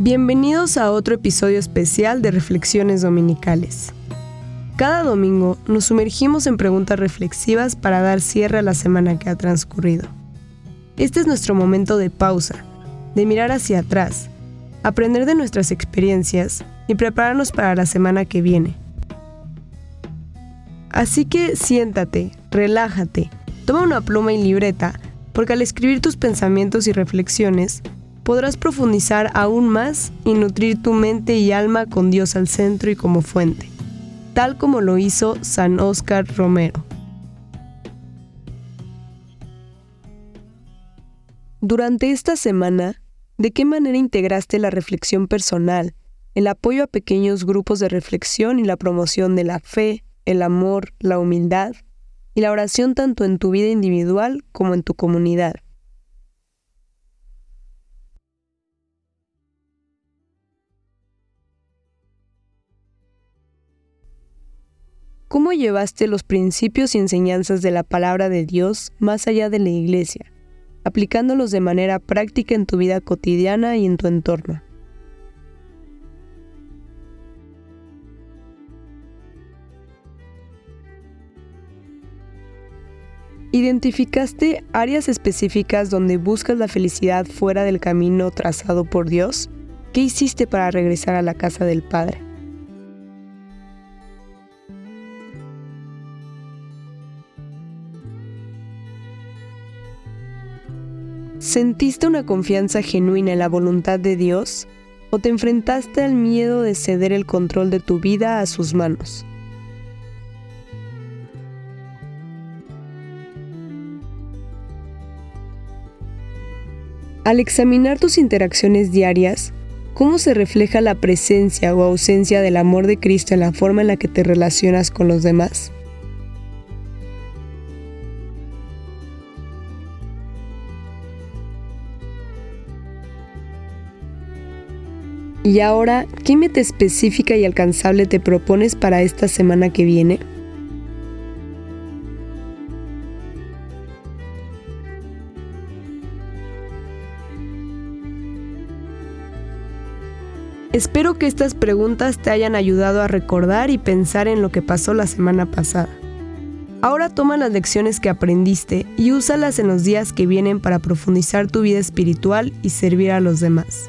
Bienvenidos a otro episodio especial de Reflexiones Dominicales. Cada domingo nos sumergimos en preguntas reflexivas para dar cierre a la semana que ha transcurrido. Este es nuestro momento de pausa, de mirar hacia atrás, aprender de nuestras experiencias y prepararnos para la semana que viene. Así que siéntate, relájate, toma una pluma y libreta, porque al escribir tus pensamientos y reflexiones, podrás profundizar aún más y nutrir tu mente y alma con Dios al centro y como fuente, tal como lo hizo San Óscar Romero. Durante esta semana, ¿de qué manera integraste la reflexión personal, el apoyo a pequeños grupos de reflexión y la promoción de la fe, el amor, la humildad y la oración tanto en tu vida individual como en tu comunidad? ¿Cómo llevaste los principios y enseñanzas de la palabra de Dios más allá de la iglesia, aplicándolos de manera práctica en tu vida cotidiana y en tu entorno? ¿Identificaste áreas específicas donde buscas la felicidad fuera del camino trazado por Dios? ¿Qué hiciste para regresar a la casa del Padre? ¿Sentiste una confianza genuina en la voluntad de Dios o te enfrentaste al miedo de ceder el control de tu vida a sus manos? Al examinar tus interacciones diarias, ¿cómo se refleja la presencia o ausencia del amor de Cristo en la forma en la que te relacionas con los demás? Y ahora, ¿qué meta específica y alcanzable te propones para esta semana que viene? Espero que estas preguntas te hayan ayudado a recordar y pensar en lo que pasó la semana pasada. Ahora toma las lecciones que aprendiste y úsalas en los días que vienen para profundizar tu vida espiritual y servir a los demás.